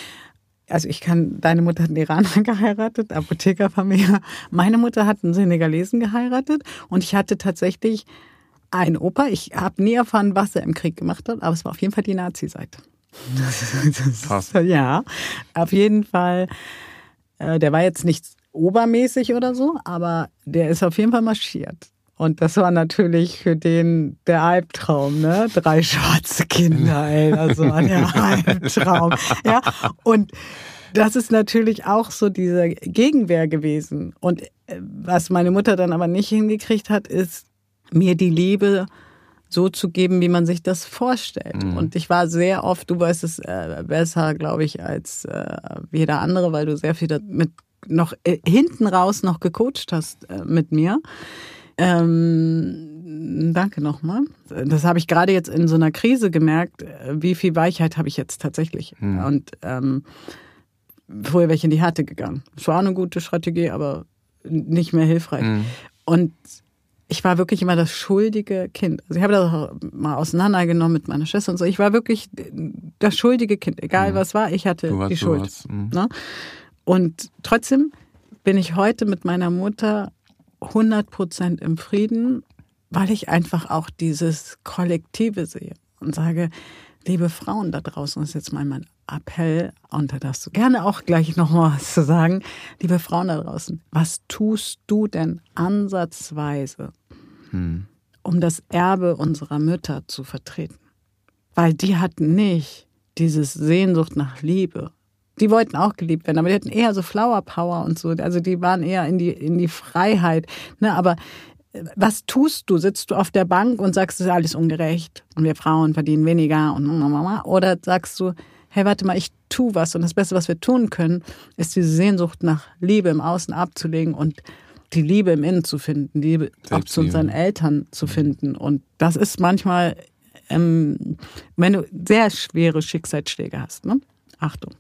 S1: also ich kann, deine Mutter hat einen Iraner [LAUGHS] geheiratet, Apothekerfamilie. Meine Mutter hat einen Senegalesen geheiratet und ich hatte tatsächlich einen Opa. Ich habe nie erfahren, was er im Krieg gemacht hat, aber es war auf jeden Fall die Nazi-Seite. [LAUGHS] Krass. [LAUGHS] Ja, auf jeden Fall. Äh, der war jetzt nicht obermäßig oder so, aber der ist auf jeden Fall marschiert. Und das war natürlich für den der Albtraum, ne? Drei schwarze Kinder, ey, das war der [LAUGHS] Albtraum. Ja, und das ist natürlich auch so diese Gegenwehr gewesen. Und äh, was meine Mutter dann aber nicht hingekriegt hat, ist mir die Liebe so zu geben, wie man sich das vorstellt. Mhm. Und ich war sehr oft, du weißt es äh, besser, glaube ich, als äh, jeder andere, weil du sehr viel damit noch äh, hinten raus noch gecoacht hast äh, mit mir. Ähm, danke nochmal. Das habe ich gerade jetzt in so einer Krise gemerkt, wie viel Weichheit habe ich jetzt tatsächlich. Mhm. Und ähm, früher wäre ich in die Härte gegangen. Es war eine gute Strategie, aber nicht mehr hilfreich. Mhm. Und ich war wirklich immer das schuldige Kind. Also ich habe das auch mal auseinandergenommen mit meiner Schwester und so. Ich war wirklich das schuldige Kind. Egal mhm. was war, ich hatte warst, die Schuld. Mhm. Und trotzdem bin ich heute mit meiner Mutter 100 Prozent im Frieden, weil ich einfach auch dieses Kollektive sehe und sage, liebe Frauen da draußen, das ist jetzt mal mein Appell, und da darfst du gerne auch gleich noch mal was zu sagen, liebe Frauen da draußen, was tust du denn ansatzweise, hm. um das Erbe unserer Mütter zu vertreten? Weil die hatten nicht dieses Sehnsucht nach Liebe, die wollten auch geliebt werden, aber die hatten eher so Flower Power und so. Also die waren eher in die, in die Freiheit. Ne? Aber äh, was tust du? Sitzt du auf der Bank und sagst, es ist alles ungerecht und wir Frauen verdienen weniger und oder sagst du, hey, warte mal, ich tu was und das Beste, was wir tun können, ist diese Sehnsucht nach Liebe im Außen abzulegen und die Liebe im Innen zu finden, die Liebe auch zu unseren Eltern zu finden. Und das ist manchmal, ähm, wenn du sehr schwere Schicksalsschläge hast, ne? Achtung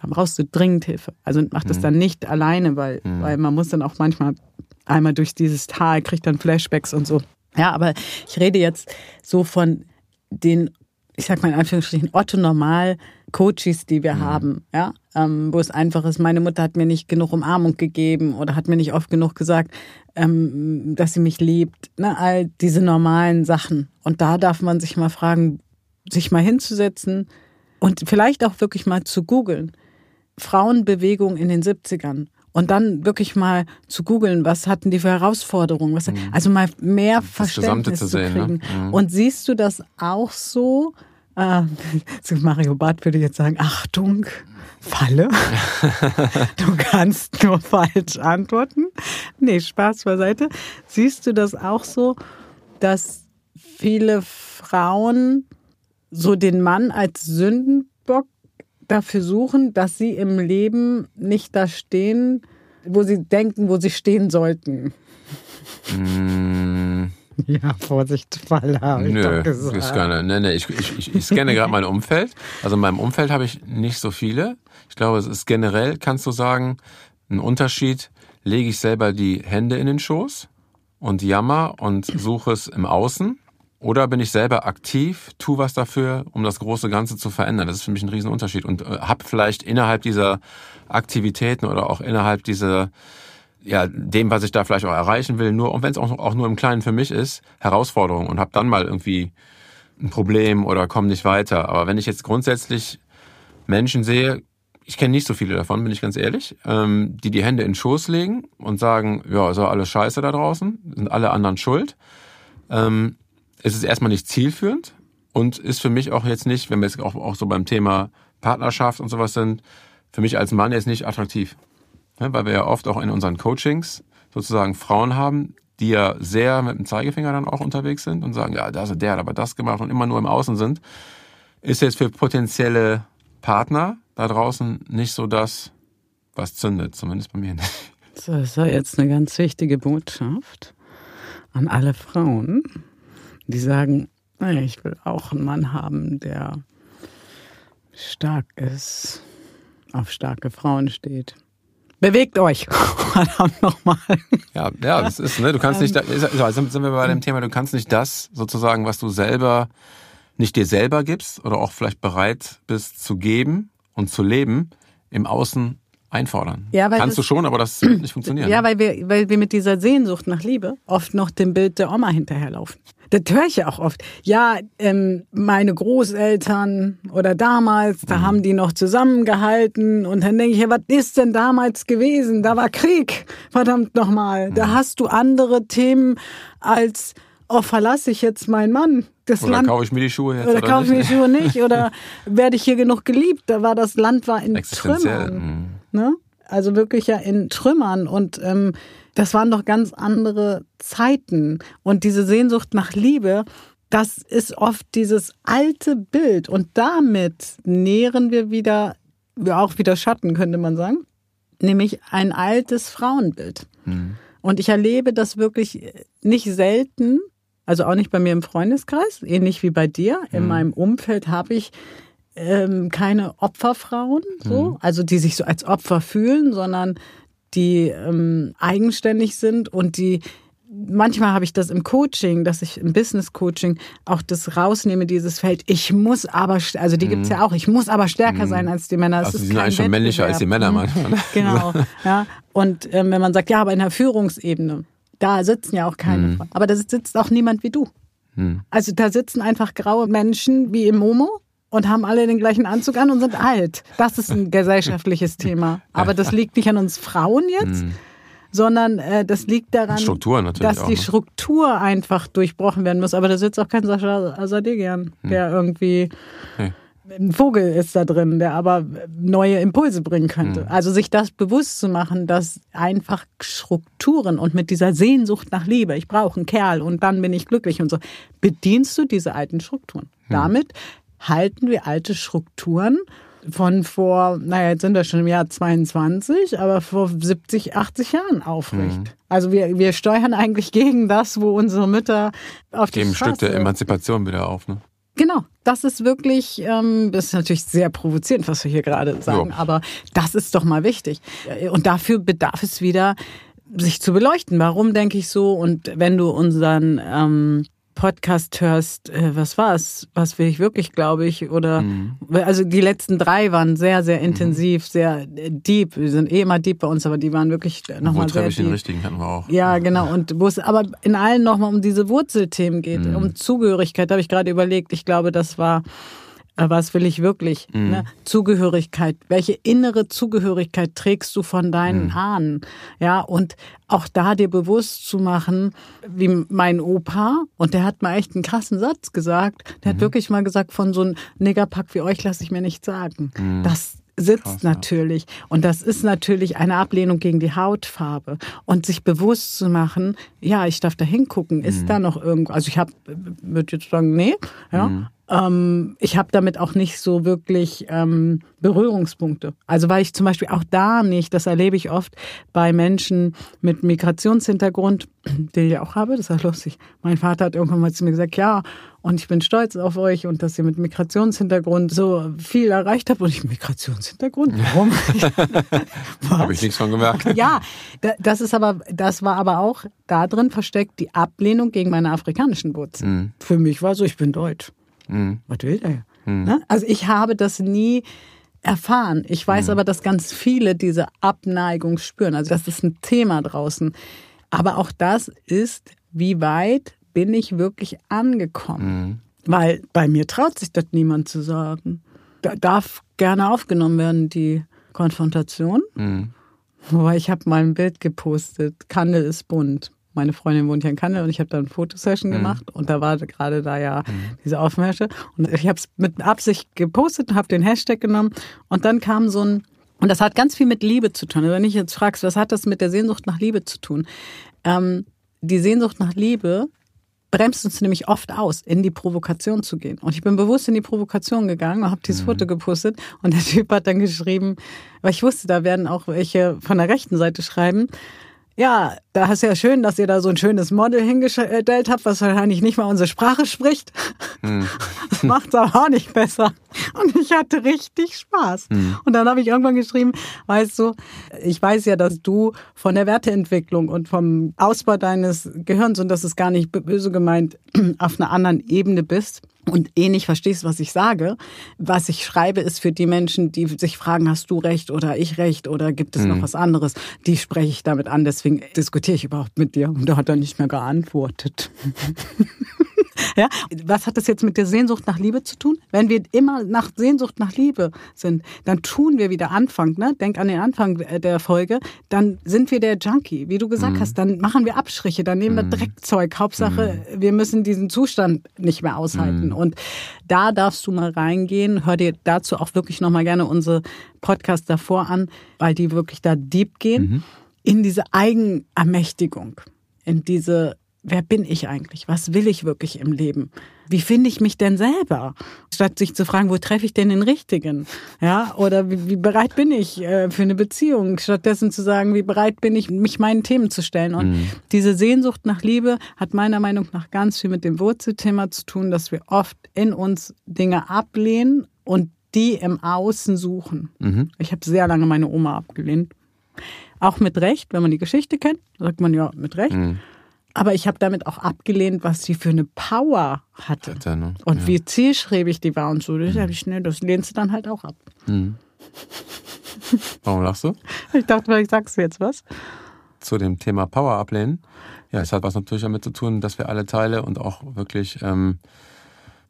S1: dann brauchst du dringend Hilfe. Also mach das mhm. dann nicht alleine, weil, mhm. weil man muss dann auch manchmal einmal durch dieses Tal, kriegt dann Flashbacks und so. Ja, aber ich rede jetzt so von den, ich sag mal in Anführungsstrichen, Otto-Normal-Coaches, die wir mhm. haben, ja, ähm, wo es einfach ist, meine Mutter hat mir nicht genug Umarmung gegeben oder hat mir nicht oft genug gesagt, ähm, dass sie mich liebt, ne, all diese normalen Sachen. Und da darf man sich mal fragen, sich mal hinzusetzen und vielleicht auch wirklich mal zu googeln Frauenbewegung in den 70ern und dann wirklich mal zu googeln, was hatten die für Herausforderungen, was, also mal mehr Verständnis zu,
S2: sehen,
S1: kriegen.
S2: ne? Mhm.
S1: Und siehst du das auch so? [LAUGHS] Äh, Mario Barth würde jetzt sagen, Achtung, Falle. [LAUGHS] du kannst nur falsch antworten. Nee, Spaß beiseite. Siehst du das auch so, dass viele Frauen so den Mann als Sündenbock dafür suchen, dass sie im Leben nicht da stehen, wo sie denken, wo sie stehen sollten?
S2: Mm, [LAUGHS]
S1: Ja, Vorsicht, Falle, habe ich
S2: Nö,
S1: doch
S2: ist
S1: gesagt.
S2: keine, nee, nee, ich, ich, ich, ich scanne gerade mein Umfeld. Also in meinem Umfeld habe ich nicht so viele. Ich glaube, es ist generell, kannst du sagen, ein Unterschied. Lege ich selber die Hände in den Schoß und jammer und suche es im Außen? Oder bin ich selber aktiv, tu was dafür, um das große Ganze zu verändern? Das ist für mich ein Riesenunterschied. Und äh, habe vielleicht innerhalb dieser Aktivitäten oder auch innerhalb dieser ja, dem, was ich da vielleicht auch erreichen will, nur, und wenn es auch, auch nur im Kleinen für mich ist, Herausforderungen und habe dann mal irgendwie ein Problem oder komme nicht weiter. Aber wenn ich jetzt grundsätzlich Menschen sehe, ich kenne nicht so viele davon, bin ich ganz ehrlich, ähm, die die Hände in den Schoß legen und sagen, ja, ist doch alles scheiße da draußen, sind alle anderen schuld. Ähm, es ist erstmal nicht zielführend und ist für mich auch jetzt nicht, wenn wir jetzt auch, auch so beim Thema Partnerschaft und sowas sind, für mich als Mann jetzt nicht attraktiv. Ne, weil wir ja oft auch in unseren Coachings sozusagen Frauen haben, die ja sehr mit dem Zeigefinger dann auch unterwegs sind und sagen, ja, das, der hat aber das gemacht und immer nur im Außen sind, ist jetzt für potenzielle Partner da draußen nicht so das, was zündet, zumindest bei mir nicht.
S1: So, das war jetzt eine ganz wichtige Botschaft an alle Frauen, die sagen, naja, ich will auch einen Mann haben, der stark ist, auf starke Frauen steht. Bewegt euch, [LAUGHS] verdammt nochmal.
S2: Ja, ja, das ist, ne, du kannst nicht, da- sind wir bei dem Thema, du kannst nicht das sozusagen, was du selber nicht dir selber gibst oder auch vielleicht bereit bist zu geben und zu leben, im Außen einfordern.
S1: Ja, weil
S2: kannst du
S1: das-
S2: schon, aber das wird nicht funktionieren.
S1: Ja, weil wir, weil wir mit dieser Sehnsucht nach Liebe oft noch dem Bild der Oma hinterherlaufen. Das höre ich ja auch oft. Ja, ähm, meine Großeltern oder damals,
S2: Mhm.
S1: da haben die noch zusammengehalten und dann denke ich, ja, was ist denn damals gewesen? Da war Krieg, verdammt nochmal.
S2: Mhm.
S1: Da hast du andere Themen als, oh, verlasse ich jetzt meinen Mann. Das
S2: oder
S1: Land
S2: kaufe ich mir die Schuhe jetzt
S1: oder
S2: oder,
S1: kaufe ich mir die Schuhe nicht oder [LAUGHS] werde ich hier genug geliebt? Da war das Land war in. Trümmern.
S2: mhm.
S1: Ne? Also wirklich ja in Trümmern und ähm, das waren doch ganz andere Zeiten. Und diese Sehnsucht nach Liebe, das ist oft dieses alte Bild. Und damit nähren wir wieder, auch wieder Schatten, könnte man sagen, nämlich ein altes Frauenbild. Und ich erlebe das wirklich nicht selten, also auch nicht bei mir im Freundeskreis, ähnlich wie bei dir. In meinem Umfeld habe ich ähm, keine Opferfrauen, so, also die sich so als Opfer fühlen, sondern die ähm, eigenständig sind und die manchmal habe ich das im Coaching, dass ich im Business Coaching auch das rausnehme, dieses Feld. Ich muss aber, also die gibt's ja auch. Ich muss aber stärker sein als die Männer. Es
S2: Also
S1: ist
S2: die sind eigentlich schon männlicher als die. Männer
S1: Mhm.
S2: manchmal. [LAUGHS] [LAUGHS]
S1: Genau, ja. Und ähm, wenn man sagt, ja, aber in der Führungsebene, da sitzen ja auch keine
S2: Mhm.
S1: Frauen. Aber da sitzt auch niemand wie du. Also da sitzen einfach graue Menschen wie im Momo und haben alle den gleichen Anzug an und sind alt. Das ist ein gesellschaftliches Thema. Aber das liegt nicht an uns Frauen jetzt, sondern äh, das liegt daran,
S2: Mhm.
S1: Dass die
S2: ne?
S1: Struktur einfach durchbrochen werden muss. Aber da sitzt auch kein Sascha Asadegian, der irgendwie
S2: Nee.
S1: ein Vogel ist da drin, der aber neue Impulse bringen könnte. Also sich das bewusst zu machen, dass einfach Strukturen und mit dieser Sehnsucht nach Liebe, ich brauche einen Kerl und dann bin ich glücklich und so, bedienst du diese alten Strukturen. Damit halten wir alte Strukturen von vor, naja, jetzt sind wir schon im Jahr 22, aber vor 70, 80 Jahren aufrecht. Also wir, wir steuern eigentlich gegen das, wo unsere Mütter auf die
S2: Geben ein Stück der
S1: Straße
S2: Emanzipation wieder auf. Ne?
S1: Genau, das ist wirklich, ähm, das ist natürlich sehr provozierend, was wir hier gerade sagen,
S2: Ja.
S1: aber das ist doch mal wichtig. Und dafür bedarf es wieder, sich zu beleuchten. Warum denke ich so? Und wenn du unseren ähm, Podcast hörst, äh, was war es? Was will ich wirklich, glaube ich? Oder
S2: Mhm.
S1: also die letzten drei waren sehr, sehr intensiv, sehr äh, deep. Wir sind eh immer deep bei uns, aber die waren wirklich
S2: Wo
S1: nochmal sehr
S2: treffe ich den
S1: deep.
S2: richtigen, hatten wir auch.
S1: Ja, genau. Und wo es aber in allen nochmal um diese Wurzelthemen geht, um Zugehörigkeit, da habe ich gerade überlegt. Ich glaube, das war Äh, Was will ich wirklich? Ne? Zugehörigkeit. Welche innere Zugehörigkeit trägst du von deinen Ahnen? Ja, und auch da dir bewusst zu machen, wie mein Opa, und der hat mal echt einen krassen Satz gesagt. Der hat wirklich mal gesagt, von so einem Niggerpack wie euch lasse ich mir nicht sagen. Das sitzt
S2: Krass, ja.
S1: natürlich. Und das ist natürlich eine Ablehnung gegen die Hautfarbe. Und sich bewusst zu machen, ja, ich darf da hingucken, ist da noch irgendwo, also ich habe, würde jetzt sagen, nee, ja. Ähm, ich habe damit auch nicht so wirklich ähm, Berührungspunkte. Also weil ich zum Beispiel auch da nicht, das erlebe ich oft bei Menschen mit Migrationshintergrund, [CLEARS THROAT] den ich auch habe, das ist ja lustig. Mein Vater hat irgendwann mal zu mir gesagt, ja, und ich bin stolz auf euch und dass ihr mit Migrationshintergrund so viel erreicht habt. Und ich, Migrationshintergrund? Warum? [LAUGHS] [LAUGHS]
S2: Habe ich nichts von gemerkt.
S1: Ja, da- das ist aber, das war aber auch da drin versteckt die Ablehnung gegen meine afrikanischen Wurzeln. Für mich war so, ich bin deutsch. Was will der? Ne? Also ich habe das nie erfahren. Ich weiß aber, dass ganz viele diese Abneigung spüren. Also das ist ein Thema draußen. Aber auch das ist, wie weit bin ich wirklich angekommen? Weil bei mir traut sich das niemand zu sagen. Da darf gerne aufgenommen werden, die Konfrontation. Wobei ich habe mal ein Bild gepostet, Kandel ist bunt. Meine Freundin wohnt hier in Kandel und ich habe da eine Fotosession gemacht und da war gerade da ja diese Aufmärsche und ich habe es mit Absicht gepostet und habe den Hashtag genommen und dann kam so ein und das hat ganz viel mit Liebe zu tun. Also wenn ich jetzt fragst, was hat das mit der Sehnsucht nach Liebe zu tun? Ähm, die Sehnsucht nach Liebe bremst uns nämlich oft aus, in die Provokation zu gehen. Und ich bin bewusst in die Provokation gegangen und habe dieses Foto gepostet. Und der Typ hat dann geschrieben, weil ich wusste, da werden auch welche von der rechten Seite schreiben. Ja, da ist ja schön, dass ihr da so ein schönes Model hingestellt habt, was wahrscheinlich nicht mal unsere Sprache spricht. [LAUGHS] Das macht's aber auch nicht besser. Und ich hatte richtig Spaß. Und dann habe ich irgendwann geschrieben, weißt du, ich weiß ja, dass du von der Werteentwicklung und vom Ausbau deines Gehirns, und das ist gar nicht böse gemeint, [CLEARS THROAT] auf einer anderen Ebene bist und eh nicht verstehst, was ich sage. Was ich schreibe, ist für die Menschen, die sich fragen, hast du recht oder ich recht oder gibt es noch was anderes? Die spreche ich damit an, deswegen diskutiere ich überhaupt mit dir. Und da hat er nicht mehr geantwortet. [LAUGHS] Ja, was hat das jetzt mit der Sehnsucht nach Liebe zu tun? Wenn wir immer nach Sehnsucht nach Liebe sind, dann tun wir wieder Anfang, ne? Denk an den Anfang der Folge, dann sind wir der Junkie, wie du gesagt hast, dann machen wir Abstriche, dann nehmen wir Dreckzeug. Hauptsache, wir müssen diesen Zustand nicht mehr aushalten. Und da darfst du mal reingehen, hör dir dazu auch wirklich nochmal gerne unsere Podcasts davor an, weil die wirklich da deep gehen, in diese Eigenermächtigung, in diese wer bin ich eigentlich? Was will ich wirklich im Leben? Wie finde ich mich denn selber? Statt sich zu fragen, wo treffe ich denn den Richtigen? Ja, oder wie, wie bereit bin ich äh, für eine Beziehung? Stattdessen zu sagen, wie bereit bin ich, mich meinen Themen zu stellen? Und diese Sehnsucht nach Liebe hat meiner Meinung nach ganz viel mit dem Wurzelthema zu tun, dass wir oft in uns Dinge ablehnen und die im Außen suchen. Ich habe sehr lange meine Oma abgelehnt. Auch mit Recht, wenn man die Geschichte kennt, sagt man ja mit Recht. Aber ich habe damit auch abgelehnt, was sie für eine Power hatte.
S2: Hatte, ne?
S1: Und
S2: Ja.
S1: wie zielstrebig die war und so. Das, hab ich, ne, das lehnst du dann halt auch ab.
S2: Warum lachst du? [LAUGHS]
S1: Ich dachte, vielleicht sagst du jetzt was.
S2: Zu dem Thema Power ablehnen. Ja, es hat was natürlich damit zu tun, dass wir alle Teile und auch wirklich, ähm,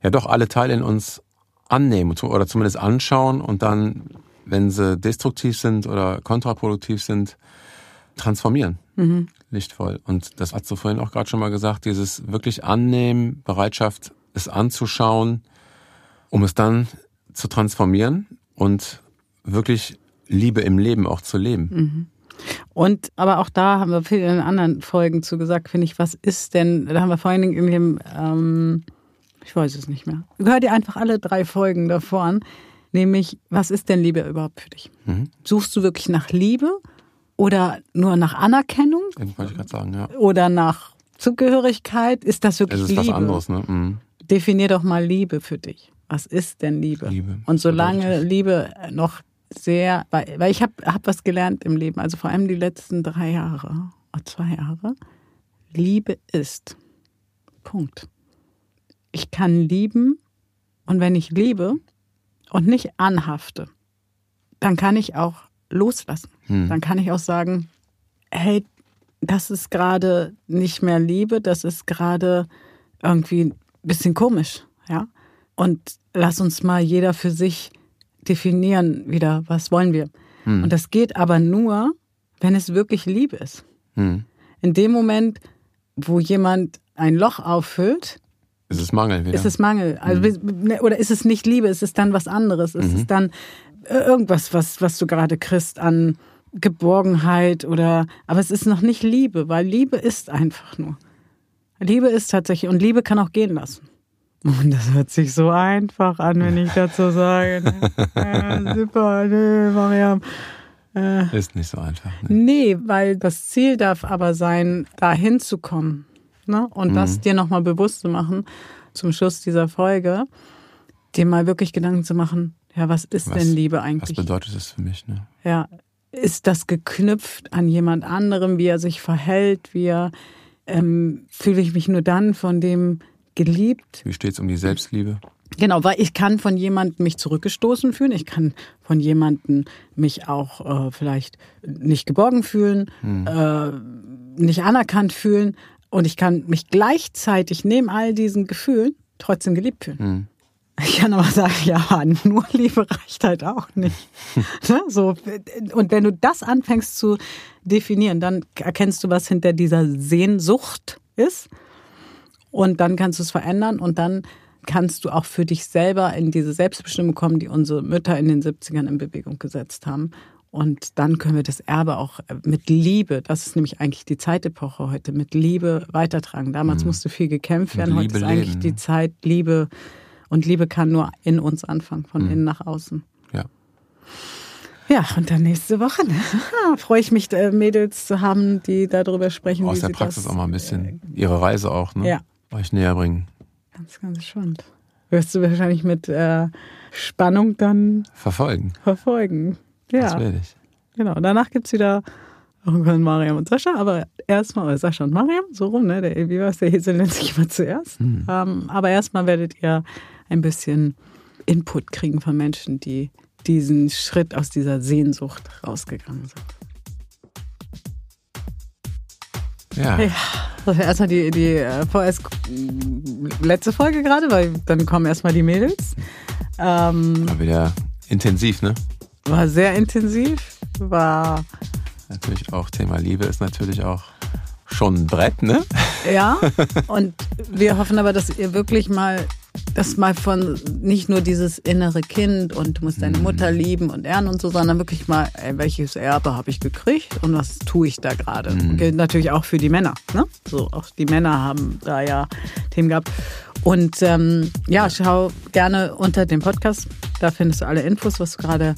S2: ja doch alle Teile in uns annehmen oder zumindest anschauen und dann, wenn sie destruktiv sind oder kontraproduktiv sind, transformieren. Lichtvoll. Und das hast du vorhin auch gerade schon mal gesagt, dieses wirklich annehmen, Bereitschaft, es anzuschauen, um es dann zu transformieren und wirklich Liebe im Leben auch zu leben.
S1: Und aber auch da haben wir viel in anderen Folgen zu gesagt, finde ich, was ist denn, da haben wir vor allen Dingen in dem, ähm, ich weiß es nicht mehr. Hör dir einfach alle drei Folgen davor an, nämlich, was ist denn Liebe überhaupt für dich? Suchst du wirklich nach Liebe oder nur nach Anerkennung
S2: Das wollte ich gerade sagen, ja.
S1: oder nach Zugehörigkeit? Ist das wirklich
S2: Es ist
S1: Liebe?
S2: was anderes, ne? Mhm.
S1: Definier doch mal Liebe für dich. Was ist denn Liebe?
S2: Liebe,
S1: Und solange Liebe noch sehr, weil, weil ich habe hab was gelernt im Leben, also vor allem die letzten drei Jahre, oder zwei Jahre. Liebe ist. Punkt. Ich kann lieben und wenn ich liebe und nicht anhafte, dann kann ich auch loslassen. Dann kann ich auch sagen, hey, das ist gerade nicht mehr Liebe, das ist gerade irgendwie ein bisschen komisch, ja. Und lass uns mal jeder für sich definieren wieder, was wollen wir.
S2: Hm.
S1: Und das geht aber nur, wenn es wirklich Liebe ist.
S2: Hm.
S1: In dem Moment, wo jemand ein Loch auffüllt,
S2: Ist es Mangel wieder?
S1: ist es Mangel. Also, ne, Oder ist es nicht Liebe, ist es dann was anderes? Ist
S2: Mhm.
S1: es dann irgendwas, was, was du gerade kriegst an Geborgenheit oder, aber es ist noch nicht Liebe, weil Liebe ist einfach nur. Liebe ist tatsächlich, und Liebe kann auch gehen lassen. Und das hört sich so einfach an, wenn ich dazu sage. ne? [LAUGHS] Ja, super, nee, Mariam. Äh,
S2: ist nicht so einfach. Ne?
S1: Nee, weil das Ziel darf aber sein, da hinzukommen. Ne? Und das dir nochmal bewusst zu machen, zum Schluss dieser Folge, dir mal wirklich Gedanken zu machen, ja, was ist
S2: Was-
S1: denn Liebe
S2: Was
S1: eigentlich?
S2: bedeutet das für mich? Ne?
S1: Ja, ist das geknüpft an jemand anderem, wie er sich verhält, wie er, ähm, fühle ich mich nur dann von dem geliebt?
S2: Wie steht es um die Selbstliebe?
S1: Genau, weil ich kann von jemandem mich zurückgestoßen fühlen, ich kann von jemandem mich auch äh, vielleicht nicht geborgen fühlen, äh, nicht anerkannt fühlen und ich kann mich gleichzeitig neben all diesen Gefühlen trotzdem geliebt fühlen.
S2: Hm.
S1: Ich kann aber sagen, ja, nur Liebe reicht halt auch nicht. [LAUGHS] ne? so, und wenn du das anfängst zu definieren, dann erkennst du, was hinter dieser Sehnsucht ist. Und dann kannst du es verändern und dann kannst du auch für dich selber in diese Selbstbestimmung kommen, die unsere Mütter in den 70ern in Bewegung gesetzt haben. Und dann können wir das Erbe auch mit Liebe, das ist nämlich eigentlich die Zeitepoche heute, mit Liebe weitertragen. Damals musste viel gekämpft werden, heute
S2: Liebe
S1: ist eigentlich
S2: leben,
S1: die? Zeit Liebe. Und Liebe kann nur in uns anfangen, von innen nach außen.
S2: Ja.
S1: Ja, und dann nächste Woche ne? [LAUGHS] Freue ich mich, äh, Mädels zu haben, die darüber sprechen.
S2: Aus der Praxis
S1: das,
S2: auch mal ein bisschen ihre Reise auch, ne?
S1: Ja.
S2: Euch näher bringen.
S1: Ganz, ganz spannend. Wirst du wahrscheinlich mit äh, Spannung dann
S2: Verfolgen.
S1: verfolgen.
S2: Das
S1: Ja,
S2: will ich.
S1: genau. Danach gibt's wieder irgendwann Mariam und Sascha, aber erstmal, Sascha und Mariam, so rum, ne? Der, wie war's, der Esel nennt sich immer zuerst.
S2: Hm.
S1: Ähm, aber erstmal werdet ihr ein bisschen Input kriegen von Menschen, die diesen Schritt aus dieser Sehnsucht rausgegangen sind.
S2: Ja.
S1: Ja, das war erstmal die, die äh, vorerst letzte Folge gerade, weil dann kommen erstmal die Mädels. Ähm,
S2: Mal wieder intensiv, ne?
S1: war sehr intensiv, war
S2: Natürlich auch Thema Liebe ist natürlich auch schon ein Brett, ne?
S1: ja. [LAUGHS] Und wir hoffen aber, dass ihr wirklich mal das mal von nicht nur dieses innere Kind und du musst deine Mutter lieben und ehren und so, sondern wirklich mal, ey, welches Erbe habe ich gekriegt und was tue ich da gerade? Gilt natürlich auch für die Männer. Ne? So, auch die Männer haben da ja Themen gehabt. Und ähm, ja, schau gerne unter dem Podcast. Da findest du alle Infos, was du gerade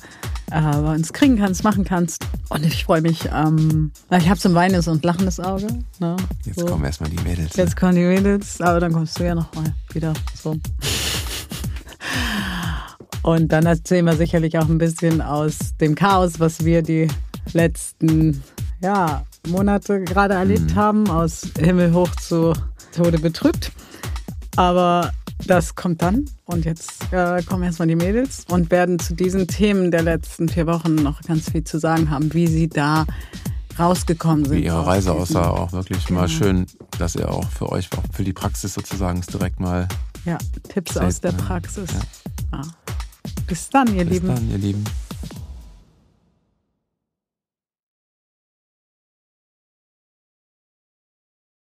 S1: äh, bei uns kriegen kannst, machen kannst. Und ich freue mich. Ähm, ich habe so ein weinendes und lachendes Auge. Ne?
S2: Jetzt
S1: so.
S2: kommen erstmal die Mädels. Ne?
S1: Jetzt kommen die Mädels, aber dann kommst du ja noch mal wieder so. [LAUGHS] Und dann erzählen wir sicherlich auch ein bisschen aus dem Chaos, was wir die letzten ja, Monate gerade erlebt haben, aus Himmel hoch zu Tode betrübt. Aber das kommt dann. Und jetzt äh, kommen erstmal die Mädels und werden zu diesen Themen der letzten vier Wochen noch ganz viel zu sagen haben, wie sie da rausgekommen sind.
S2: Wie ihre Reise aussah, auch wirklich
S1: Genau.
S2: mal schön, dass ihr auch für euch, auch für die Praxis sozusagen, es direkt mal.
S1: Ja, Tipps aus der? Praxis. Ja. Bis dann, ihr
S2: Bis
S1: Lieben.
S2: dann, ihr Lieben.